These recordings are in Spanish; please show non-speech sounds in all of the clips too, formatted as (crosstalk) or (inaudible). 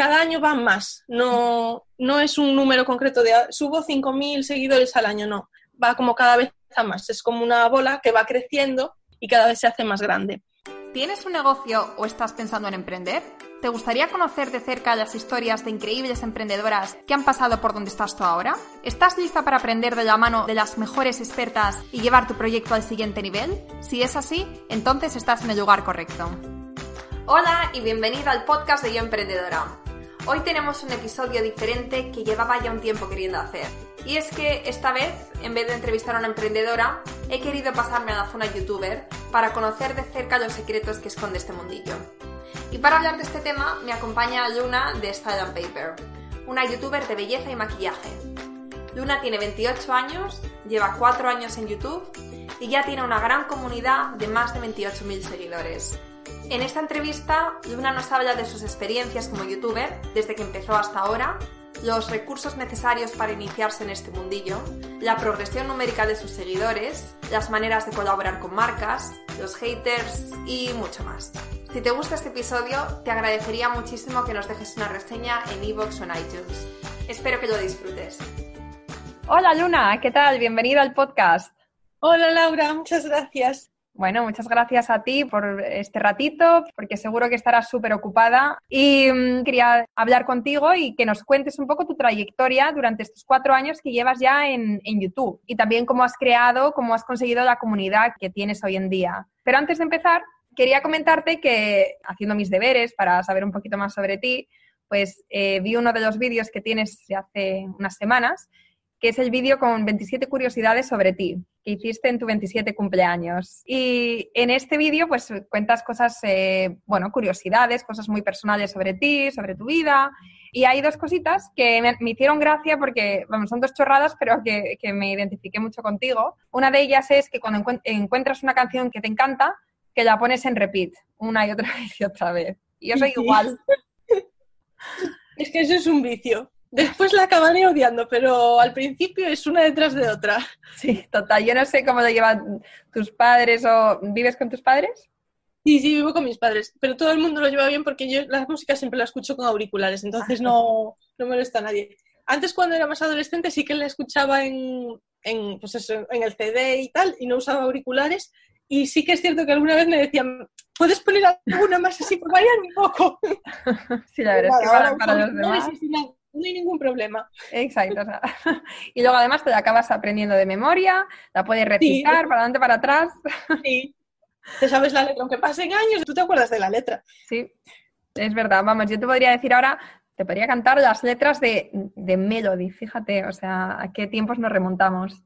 cada año van más, no, no es un número concreto de subo 5.000 seguidores al año, no, va como cada vez a más, es como una bola que va creciendo y cada vez se hace más grande. ¿Tienes un negocio o estás pensando en emprender? ¿Te gustaría conocer de cerca las historias de increíbles emprendedoras que han pasado por donde estás tú ahora? ¿Estás lista para aprender de la mano de las mejores expertas y llevar tu proyecto al siguiente nivel? Si es así, entonces estás en el lugar correcto. Hola y bienvenida al podcast de Yo Emprendedora. Hoy tenemos un episodio diferente que llevaba ya un tiempo queriendo hacer. Y es que esta vez, en vez de entrevistar a una emprendedora, he querido pasarme a la zona youtuber para conocer de cerca los secretos que esconde este mundillo. Y para hablar de este tema me acompaña Luna de Style and Paper, una youtuber de belleza y maquillaje. Luna tiene 28 años, lleva 4 años en YouTube y ya tiene una gran comunidad de más de 28.000 seguidores. En esta entrevista, Luna nos habla de sus experiencias como youtuber, desde que empezó hasta ahora, los recursos necesarios para iniciarse en este mundillo, la progresión numérica de sus seguidores, las maneras de colaborar con marcas, los haters y mucho más. Si te gusta este episodio, te agradecería muchísimo que nos dejes una reseña en iVoox o en iTunes. Espero que lo disfrutes. Hola Luna, ¿qué tal? Bienvenida al podcast. Hola Laura, muchas gracias. Bueno, muchas gracias a ti por este ratito, porque seguro que estarás súper ocupada. Y mm, quería hablar contigo y que nos cuentes un poco tu trayectoria durante estos cuatro años que llevas ya en, YouTube y también cómo has creado, cómo has conseguido la comunidad que tienes hoy en día. Pero antes de empezar, quería comentarte que haciendo mis deberes para saber un poquito más sobre ti, pues eh, vi uno de los vídeos que tienes hace unas semanas que es el vídeo con 27 curiosidades sobre ti, que hiciste en tu 27 cumpleaños. Y en este vídeo, pues cuentas cosas, eh, bueno, curiosidades, cosas muy personales sobre ti, sobre tu vida. Y hay dos cositas que me, hicieron gracia porque, vamos, son dos chorradas, pero que, que, me identifiqué mucho contigo. Una de ellas es que cuando encuentras una canción que te encanta, que la pones en repeat una y otra (laughs) vez y otra vez. Y yo soy igual. (laughs) Es que eso es un vicio. Después la acabaré odiando, pero al principio es una detrás de otra. Sí, total. Yo no sé cómo lo llevan tus padres o vives con tus padres. Sí, sí, vivo con mis padres, pero todo el mundo lo lleva bien porque yo la música siempre la escucho con auriculares, entonces no, no molesta a nadie. Antes, cuando era más adolescente, sí que la escuchaba en, en, pues eso, en el CD y tal, y no usaba auriculares. Y sí que es cierto que alguna vez me decían, ¿puedes poner alguna más así por variar un poco? Sí, la verdad es que para, para los demás no hay ningún problema. Exacto. (laughs) y luego además te la acabas aprendiendo de memoria, la puedes recitar para adelante, para atrás. (laughs) Sí. Te sabes la letra, aunque pasen años, tú te acuerdas de la letra. Sí, es verdad. Vamos, yo te podría decir ahora, te podría cantar las letras de, de Melody, fíjate, o sea, a qué tiempos nos remontamos.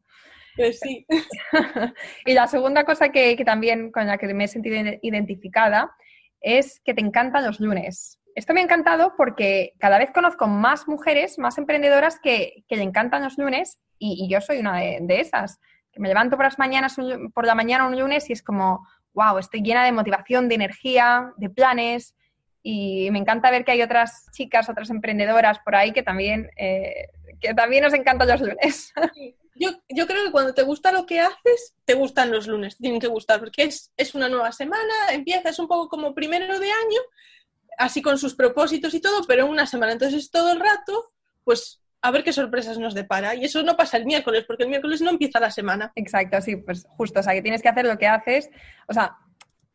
Pues sí. (laughs) y la segunda cosa que, que también con la que me he sentido identificada es que te encantan los lunes esto me ha encantado porque cada vez conozco más mujeres, más emprendedoras que, le encantan los lunes y, yo soy una de, esas. Que me levanto por las mañanas, por la mañana un lunes y es como, wow, estoy llena de motivación, de energía, de planes y me encanta ver que hay otras chicas, otras emprendedoras por ahí que también, eh, que también nos encantan los lunes. (laughs) Yo, yo, creo que cuando te gusta lo que haces, te gustan los lunes, tienen que gustar, porque es, es una nueva semana, empiezas un poco como primero de año así con sus propósitos y todo, pero en una semana. Entonces todo el rato, pues a ver qué sorpresas nos depara. Y eso no pasa el miércoles, porque el miércoles no empieza la semana. Exacto, sí, pues justo, o sea, que tienes que hacer lo que haces, o sea,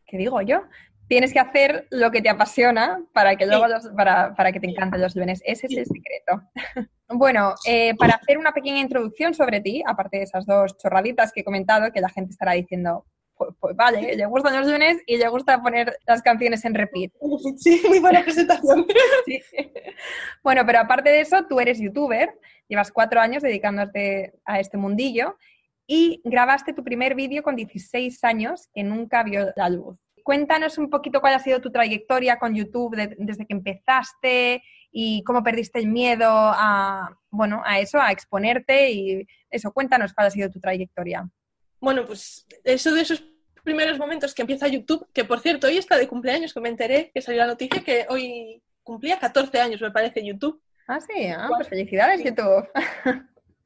¿qué digo yo? Tienes que hacer lo que te apasiona para que luego para, para, que te encanten los lunes. Ese es el secreto. (laughs) bueno, eh, para hacer una pequeña introducción sobre ti, aparte de esas dos chorraditas que he comentado, que la gente estará diciendo, pues, pues, vale, le gustan los lunes y le gusta poner las canciones en repeat. (laughs) Sí, muy buena presentación. (laughs) Bueno, pero aparte de eso, tú eres youtuber, llevas cuatro años dedicándote a este mundillo y grabaste tu primer vídeo con 16 años que nunca vio la luz. Cuéntanos un poquito cuál ha sido tu trayectoria con YouTube desde que empezaste y cómo perdiste el miedo a, bueno, a eso, a exponerte y eso, cuéntanos cuál ha sido tu trayectoria. Bueno, pues eso de esos primeros momentos que empieza YouTube, que por cierto, hoy está de cumpleaños, que me enteré, que salió la noticia, que hoy cumplía 14 años, me parece, YouTube. Ah, sí, ah, pues felicidades, YouTube.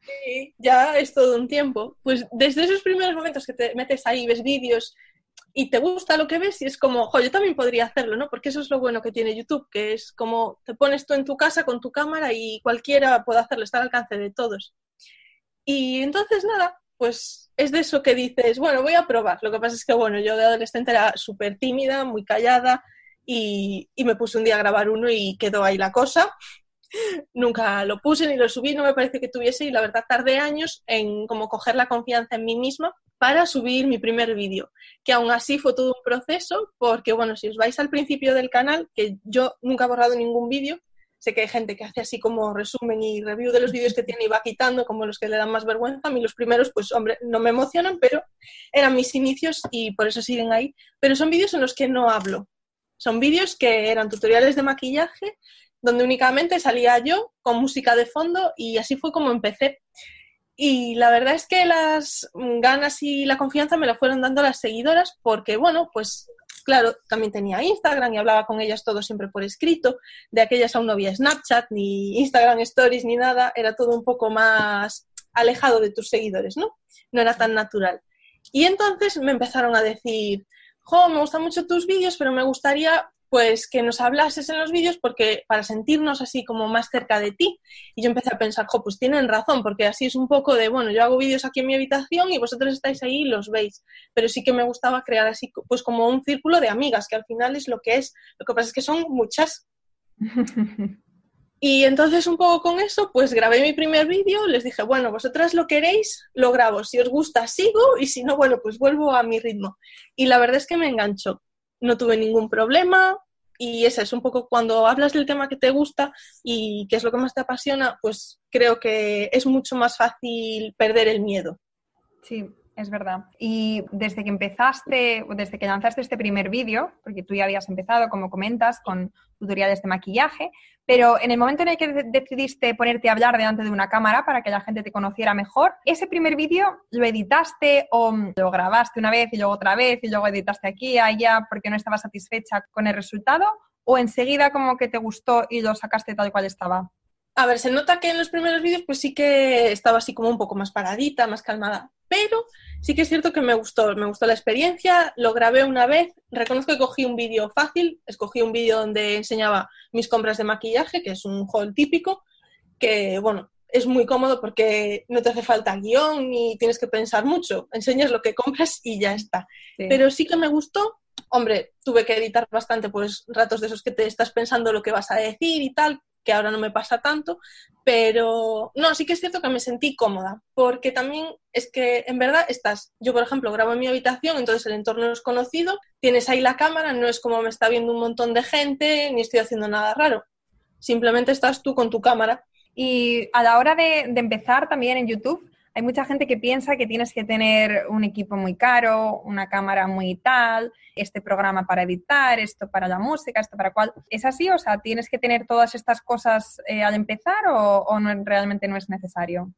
Sí, ya es todo un tiempo. Pues desde esos primeros momentos que te metes ahí, ves vídeos, y te gusta lo que ves y es como, jo, yo también podría hacerlo, ¿no? Porque eso es lo bueno que tiene YouTube, que es como te pones tú en tu casa con tu cámara y cualquiera puede hacerlo, está al alcance de todos. Y entonces nada, pues es de eso que dices, bueno, voy a probar. Lo que pasa es que, bueno, yo de adolescente era súper tímida, muy callada y, me puse un día a grabar uno y quedó ahí la cosa. (laughs) Nunca lo puse ni lo subí, no me parece que tuviese y la verdad tardé años en como coger la confianza en mí misma para subir mi primer vídeo, que aún así fue todo un proceso porque, bueno, si os vais al principio del canal, que yo nunca he borrado ningún vídeo, sé que hay gente que hace así como resumen y review de los vídeos que tiene y va quitando como los que le dan más vergüenza. A mí los primeros, pues hombre, no me emocionan, pero eran mis inicios y por eso siguen ahí. Pero son vídeos en los que no hablo. Son vídeos que eran tutoriales de maquillaje donde únicamente salía yo con música de fondo y así fue como empecé. Y la verdad es que las ganas y la confianza me la fueron dando las seguidoras porque, bueno, pues claro, también tenía Instagram y hablaba con ellas todo siempre por escrito. De aquellas aún no había Snapchat, ni Instagram Stories, ni nada. Era todo un poco más alejado de tus seguidores, ¿no? No era tan natural. Y entonces me empezaron a decir, jo, me gustan mucho tus vídeos, pero me gustaría pues que nos hablases en los vídeos porque para sentirnos así como más cerca de ti. Y yo empecé a pensar, jo, pues tienen razón, porque así es un poco de, bueno, yo hago vídeos aquí en mi habitación y vosotros estáis ahí y los veis. Pero sí que me gustaba crear así, pues como un círculo de amigas, que al final es lo que es. Lo que pasa es que son muchas. (laughs) Y entonces un poco con eso, pues grabé mi primer vídeo, les dije, bueno, vosotras lo queréis, lo grabo, si os gusta sigo y si no, bueno, pues vuelvo a mi ritmo. Y la verdad es que me enganchó no tuve ningún problema y ese es un poco cuando hablas del tema que te gusta y que es lo que más te apasiona, pues creo que es mucho más fácil perder el miedo. Sí, es verdad. Y desde que empezaste, desde que lanzaste este primer vídeo, porque tú ya habías empezado, como comentas, con tutoriales de maquillaje, pero en el momento en el que decidiste ponerte a hablar delante de una cámara para que la gente te conociera mejor, ¿ese primer vídeo lo editaste o lo grabaste una vez y luego otra vez y luego editaste aquí, allá, porque no estabas satisfecha con el resultado? ¿O enseguida como que te gustó y lo sacaste tal cual estaba? A ver, se nota que en los primeros vídeos pues sí que estaba así como un poco más paradita, más calmada, pero sí que es cierto que me gustó, me gustó la experiencia, lo grabé una vez, reconozco que cogí un vídeo fácil, escogí un vídeo donde enseñaba mis compras de maquillaje, que es un haul típico, que bueno, es muy cómodo porque no te hace falta guion ni tienes que pensar mucho, enseñas lo que compras y ya está. Pero sí que me gustó, hombre, tuve que editar bastante pues ratos de esos que te estás pensando lo que vas a decir y tal, que ahora no me pasa tanto, pero no, sí que es cierto que me sentí cómoda, porque también es que en verdad estás, yo por ejemplo grabo en mi habitación, entonces el entorno es conocido, tienes ahí la cámara, no es como me está viendo un montón de gente, ni estoy haciendo nada raro, simplemente estás tú con tu cámara. Y a la hora de, de empezar también en YouTube, hay mucha gente que piensa que tienes que tener un equipo muy caro, una cámara muy tal, este programa para editar, esto para la música, esto para cuál. ¿Es así? O sea, ¿tienes que tener todas estas cosas eh, al empezar o, realmente no es necesario?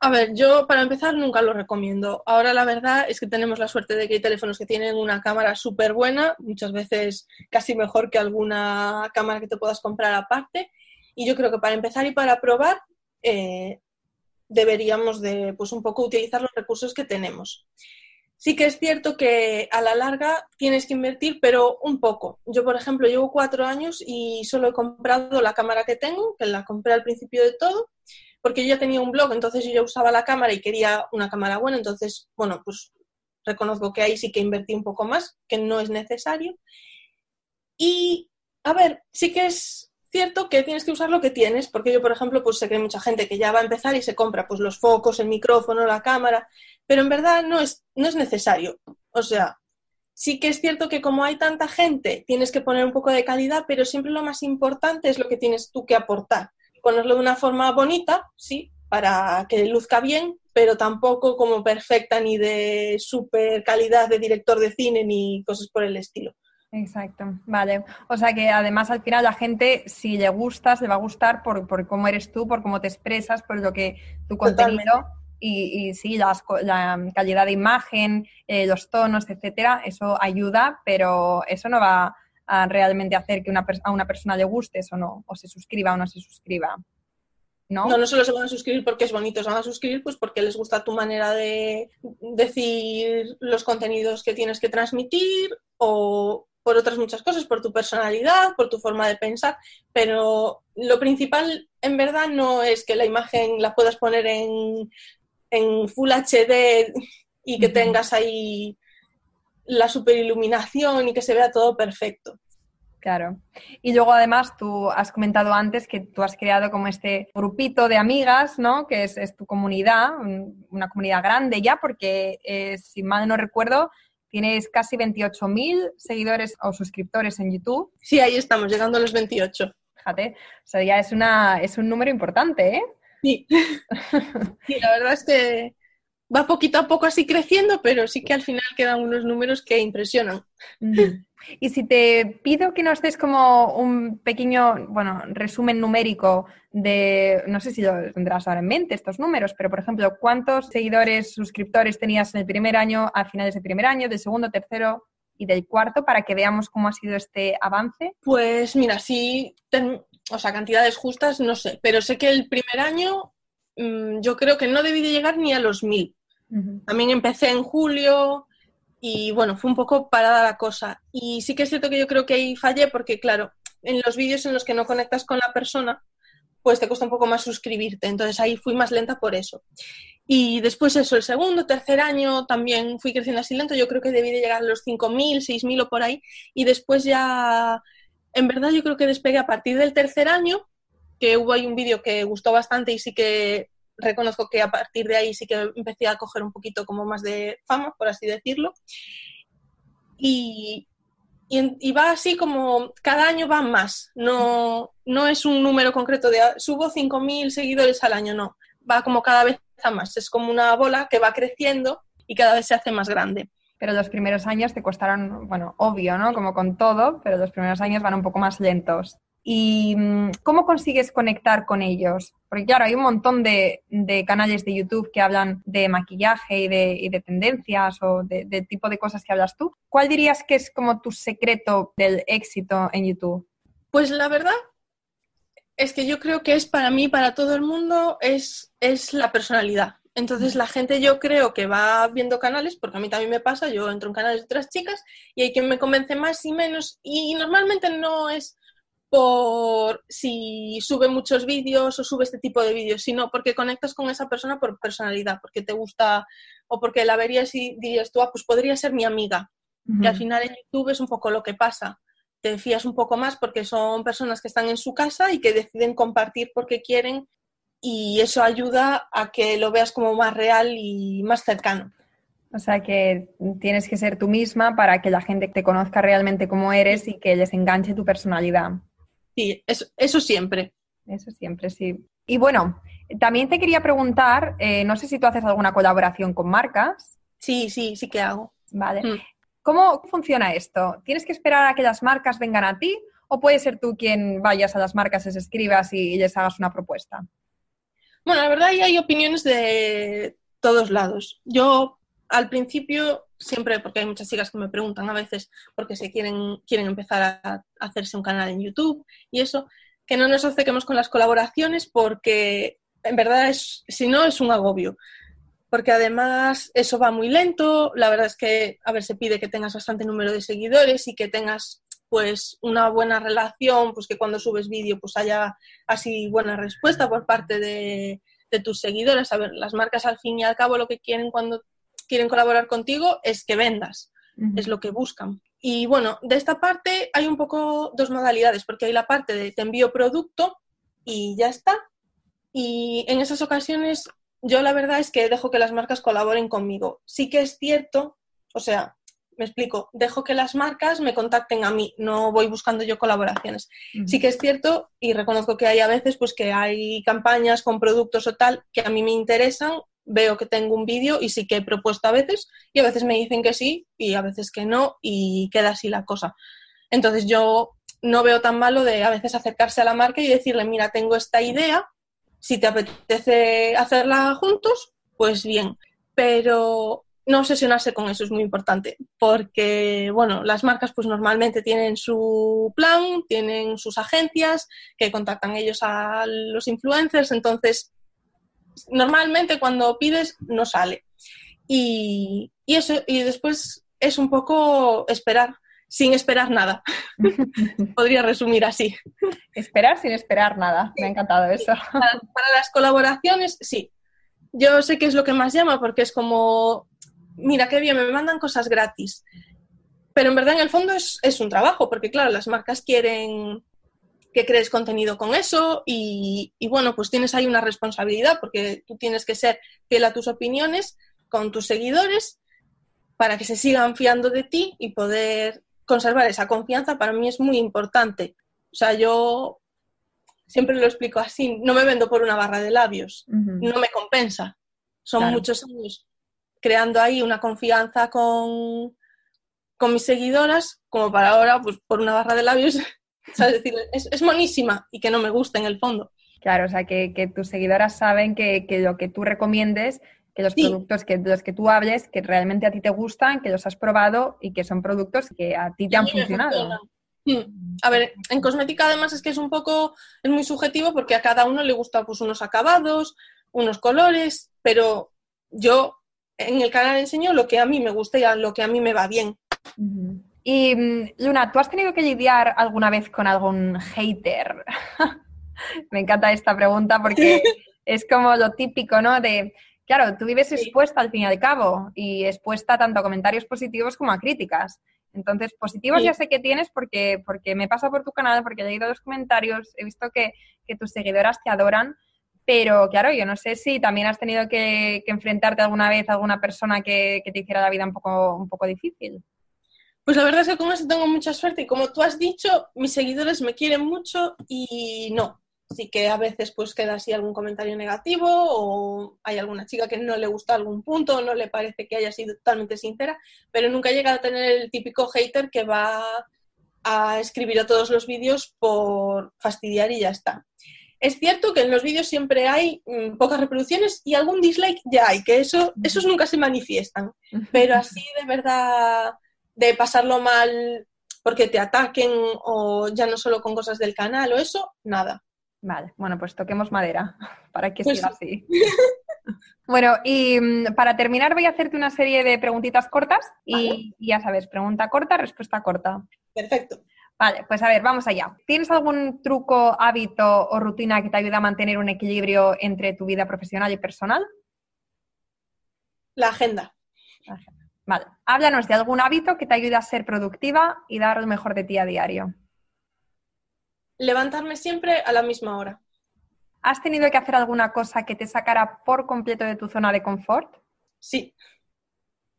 A ver, yo para empezar nunca lo recomiendo. Ahora la verdad es que tenemos la suerte de que hay teléfonos que tienen una cámara súper buena, muchas veces casi mejor que alguna cámara que te puedas comprar aparte. Y yo creo que para empezar y para probar, eh, deberíamos de, pues un poco utilizar los recursos que tenemos. Sí que es cierto que a la larga tienes que invertir, pero un poco. Yo, por ejemplo, llevo cuatro años y solo he comprado la cámara que tengo, que la compré al principio de todo, porque yo ya tenía un blog, entonces yo ya usaba la cámara y quería una cámara buena, entonces, bueno, pues reconozco que ahí sí que invertí un poco más, que no es necesario. Y, a ver, sí que es cierto que tienes que usar lo que tienes, porque yo, por ejemplo, pues sé que hay mucha gente que ya va a empezar y se compra pues los focos, el micrófono, la cámara, pero en verdad no es, no es necesario. O sea, sí que es cierto que como hay tanta gente, tienes que poner un poco de calidad, pero siempre lo más importante es lo que tienes tú que aportar. Ponerlo de una forma bonita, sí, para que luzca bien, pero tampoco como perfecta ni de super calidad de director de cine ni cosas por el estilo. Exacto, vale. O sea que además al final la gente, si le gustas, le va a gustar por, por cómo eres tú, por cómo te expresas, por lo que tu contenido y, y, sí, la calidad de imagen, eh, los tonos, etcétera, eso ayuda, pero eso no va a realmente hacer que una, a una persona le guste eso no, o se suscriba o no se suscriba. ¿no? No, no solo se van a suscribir porque es bonito, se van a suscribir pues porque les gusta tu manera de decir los contenidos que tienes que transmitir o por otras muchas cosas, por tu personalidad, por tu forma de pensar, pero lo principal en verdad no es que la imagen la puedas poner en, en Full HD y que tengas ahí la superiluminación y que se vea todo perfecto. Claro. Y luego además tú has comentado antes que tú has creado como este grupito de amigas, ¿no? Que es, tu comunidad, una comunidad grande ya, porque eh, si mal no recuerdo, tienes casi 28.000 seguidores o suscriptores en YouTube. Sí, ahí estamos, llegando a los 28. Fíjate, o sea, ya es, una, es un número importante, ¿eh? Sí. (laughs) sí, la verdad es que va poquito a poco así creciendo, pero sí que al final quedan unos números que impresionan. Y si te pido que nos des como un pequeño, bueno, resumen numérico de, no sé si lo tendrás ahora en mente estos números, pero por ejemplo, ¿cuántos seguidores, suscriptores tenías en el primer año, al final de ese primer año, del segundo, tercero y del cuarto, para que veamos cómo ha sido este avance? Pues mira, sí, o sea, cantidades justas, no sé, pero sé que el primer año mm, yo creo que no debí de llegar ni a los mil. También empecé en julio, y bueno, fue un poco parada la cosa. Y sí que es cierto que yo creo que ahí fallé porque, claro, en los vídeos en los que no conectas con la persona, pues te cuesta un poco más suscribirte. Entonces ahí fui más lenta por eso. Y después eso, el segundo, tercer año también fui creciendo así lento. Yo creo que debí de llegar a los 5.000, 6.000 o por ahí. Y después ya, en verdad yo creo que despegué a partir del tercer año, que hubo ahí un vídeo que gustó bastante y sí que reconozco que a partir de ahí sí que empecé a coger un poquito como más de fama, por así decirlo. Y, y, va así como cada año va más. No, no es un número concreto de subo 5.000 seguidores al año, no. Va como cada vez a más. Es como una bola que va creciendo y cada vez se hace más grande. Pero los primeros años te costaron, bueno, obvio, ¿no? Como con todo, pero los primeros años van un poco más lentos. ¿Y mm, cómo consigues conectar con ellos? Porque claro, hay un montón de, canales de YouTube que hablan de maquillaje y de, tendencias o de, tipo de cosas que hablas tú. ¿Cuál dirías que es como tu secreto del éxito en YouTube? Pues la verdad es que yo creo que es para mí, para todo el mundo, es, es la personalidad. Entonces la gente yo creo que va viendo canales, porque a mí también me pasa, yo entro en canales de otras chicas y hay quien me convence más y menos y normalmente no es por si sube muchos vídeos o sube este tipo de vídeos, sino porque conectas con esa persona por personalidad, porque te gusta o porque la verías y dirías tú, ah, pues podría ser mi amiga. Y al final en YouTube es un poco lo que pasa. Te fías un poco más porque son personas que están en su casa y que deciden compartir porque quieren y eso ayuda a que lo veas como más real y más cercano. O sea que tienes que ser tú misma para que la gente te conozca realmente como eres y que les enganche tu personalidad. Sí, eso, siempre. Eso siempre, sí. Y bueno, también te quería preguntar, eh, no sé si tú haces alguna colaboración con marcas. Sí, sí, sí que hago. Vale. Mm. ¿Cómo funciona esto? ¿Tienes que esperar a que las marcas vengan a ti o puede ser tú quien vayas a las marcas, les escribas y les hagas una propuesta? Bueno, la verdad hay opiniones de todos lados. Yo al principio siempre, porque hay muchas chicas que me preguntan a veces porque se quieren, quieren empezar a, hacerse un canal en YouTube y eso, que no nos acerquemos con las colaboraciones porque en verdad es, si no, es un agobio. Porque además eso va muy lento, la verdad es que, a ver, se pide que tengas bastante número de seguidores y que tengas pues una buena relación, pues que cuando subes vídeo pues haya así buena respuesta por parte de, de tus seguidores. A ver, las marcas al fin y al cabo lo que quieren cuando quieren colaborar contigo es que vendas, es lo que buscan. Y bueno, de esta parte hay un poco dos modalidades, porque hay la parte de te envío producto y ya está. Y en esas ocasiones yo la verdad es que dejo que las marcas colaboren conmigo. Sí que es cierto, o sea, me explico, dejo que las marcas me contacten a mí, no voy buscando yo colaboraciones. Sí que es cierto y reconozco que hay a veces pues que hay campañas con productos o tal que a mí me interesan veo que tengo un vídeo y sí que he propuesto a veces y a veces me dicen que sí y a veces que no y queda así la cosa. Entonces yo no veo tan malo de a veces acercarse a la marca y decirle, mira, tengo esta idea, si te apetece hacerla juntos, pues bien. Pero no obsesionarse con eso es muy importante, porque, bueno, las marcas pues normalmente tienen su plan, tienen sus agencias que contactan ellos a los influencers, entonces normalmente cuando pides no sale. Y, y eso, y después es un poco esperar, sin esperar nada. (laughs) Podría resumir así. Esperar sin esperar nada. Me ha encantado eso. Para, para, las colaboraciones, sí. Yo sé que es lo que más llama porque es como, mira qué bien, me mandan cosas gratis. Pero en verdad en el fondo es, es un trabajo porque claro, las marcas quieren que crees contenido con eso y, y, bueno, pues tienes ahí una responsabilidad porque tú tienes que ser fiel a tus opiniones con tus seguidores para que se sigan fiando de ti y poder conservar esa confianza para mí es muy importante. O sea, yo siempre lo explico así, no me vendo por una barra de labios, uh -huh. no me compensa. Son claro. muchos años creando ahí una confianza con, con mis seguidoras, como para ahora, pues por una barra de labios, ¿sabes? decir, es, es, monísima y que no me gusta en el fondo. Claro, o sea, que, que tus seguidoras saben que, que, lo que tú recomiendes, que los sí. productos que, de los que tú hables, que realmente a ti te gustan, que los has probado y que son productos que a ti te han funcionado. Hmm. A ver, en cosmética además es que es un poco, es muy subjetivo porque a cada uno le gusta pues unos acabados, unos colores, pero yo en el canal enseño lo que a mí me gusta y a lo que a mí me va bien. Uh -huh. Y Luna, ¿tú has tenido que lidiar alguna vez con algún hater? (laughs) me encanta esta pregunta porque (laughs) es como lo típico, ¿no? De, claro, tú vives expuesta al fin y al cabo y expuesta tanto a comentarios positivos como a críticas. Entonces, positivos sí. ya sé que tienes porque, porque me pasa por tu canal, porque he leído los comentarios, he visto que, que tus seguidoras te adoran, pero claro, yo no sé si también has tenido que, que enfrentarte alguna vez a alguna persona que, que, te hiciera la vida un poco, un poco difícil. Pues la verdad es que con eso tengo mucha suerte y como tú has dicho, mis seguidores me quieren mucho y no. Así que a veces pues queda así algún comentario negativo o hay alguna chica que no le gusta algún punto o no le parece que haya sido totalmente sincera, pero nunca llega a tener el típico hater que va a escribir a todos los vídeos por fastidiar y ya está. Es cierto que en los vídeos siempre hay mmm, pocas reproducciones y algún dislike ya hay, que eso, esos nunca se manifiestan. Pero así de verdad de pasarlo mal porque te ataquen o ya no solo con cosas del canal o eso, nada. Vale, bueno, pues toquemos madera (laughs) para que pues siga así. (laughs) bueno, y mm, para terminar voy a hacerte una serie de preguntitas cortas y, vale. y ya sabes, pregunta corta, respuesta corta. Perfecto. Vale, pues a ver, vamos allá. ¿Tienes algún truco, hábito o rutina que te ayude a mantener un equilibrio entre tu vida profesional y personal? La agenda. La agenda. Vale. Háblanos de algún hábito que te ayude a ser productiva y dar lo mejor de ti a diario. Levantarme siempre a la misma hora. ¿Has tenido que hacer alguna cosa que te sacara por completo de tu zona de confort? Sí.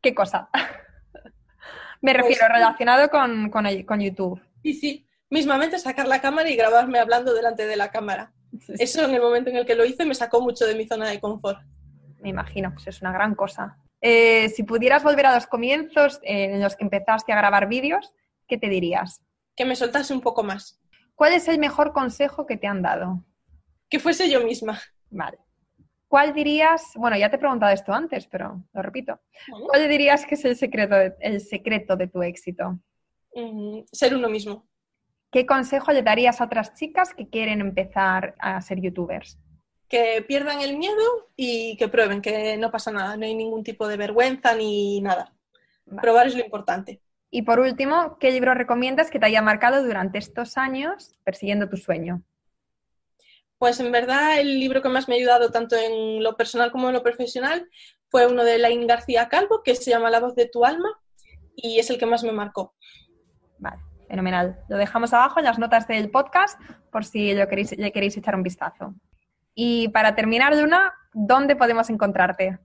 ¿Qué cosa? (laughs) Me refiero pues, relacionado con, con, con, YouTube. Sí, sí. Mismamente sacar la cámara y grabarme hablando delante de la cámara. Sí. Eso en el momento en el que lo hice me sacó mucho de mi zona de confort. Me imagino, pues es una gran cosa. Eh, si pudieras volver a los comienzos eh, en los que empezaste a grabar vídeos, ¿qué te dirías? Que me soltase un poco más. ¿Cuál es el mejor consejo que te han dado? Que fuese yo misma. Vale. ¿Cuál dirías, bueno, ya te he preguntado esto antes, pero lo repito. ¿Cuál dirías que es el secreto de, el secreto de tu éxito? Mm, ser uno mismo. ¿Qué consejo le darías a otras chicas que quieren empezar a ser youtubers? Que pierdan el miedo y que prueben, que no pasa nada, no hay ningún tipo de vergüenza ni nada. Vale. Probar es lo importante. Y por último, ¿qué libro recomiendas que te haya marcado durante estos años persiguiendo tu sueño? Pues en verdad el libro que más me ha ayudado tanto en lo personal como en lo profesional fue uno de Lain García Calvo que se llama La voz de tu alma y es el que más me marcó. Vale, fenomenal. Lo dejamos abajo en las notas del podcast por si lo queréis, le queréis echar un vistazo. Y para terminar, Luna, ¿dónde podemos encontrarte?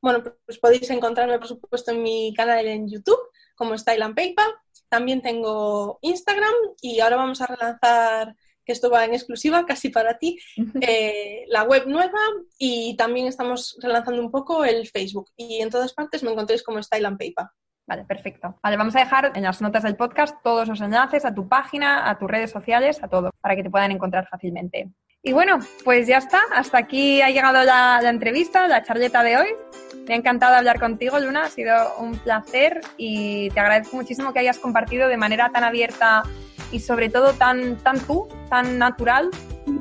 Bueno, pues podéis encontrarme, por supuesto, en mi canal en YouTube, como Style and Paper. También tengo Instagram y ahora vamos a relanzar, que esto va en exclusiva casi para ti, eh, la web nueva y también estamos relanzando un poco el Facebook. Y en todas partes me encontréis como Style and Paper. Vale, perfecto. Vale, vamos a dejar en las notas del podcast todos los enlaces a tu página, a tus redes sociales, a todo, para que te puedan encontrar fácilmente. Y bueno, pues ya está. Hasta aquí ha llegado la, entrevista, la charleta de hoy. Me ha encantado hablar contigo, Luna. Ha sido un placer y te agradezco muchísimo que hayas compartido de manera tan abierta y sobre todo tan, tan tú, tan natural,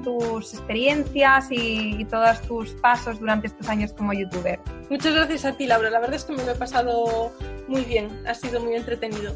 tus experiencias y, y, todos tus pasos durante estos años como youtuber. Muchas gracias a ti, Laura. La verdad es que me lo he pasado muy bien. Ha sido muy entretenido.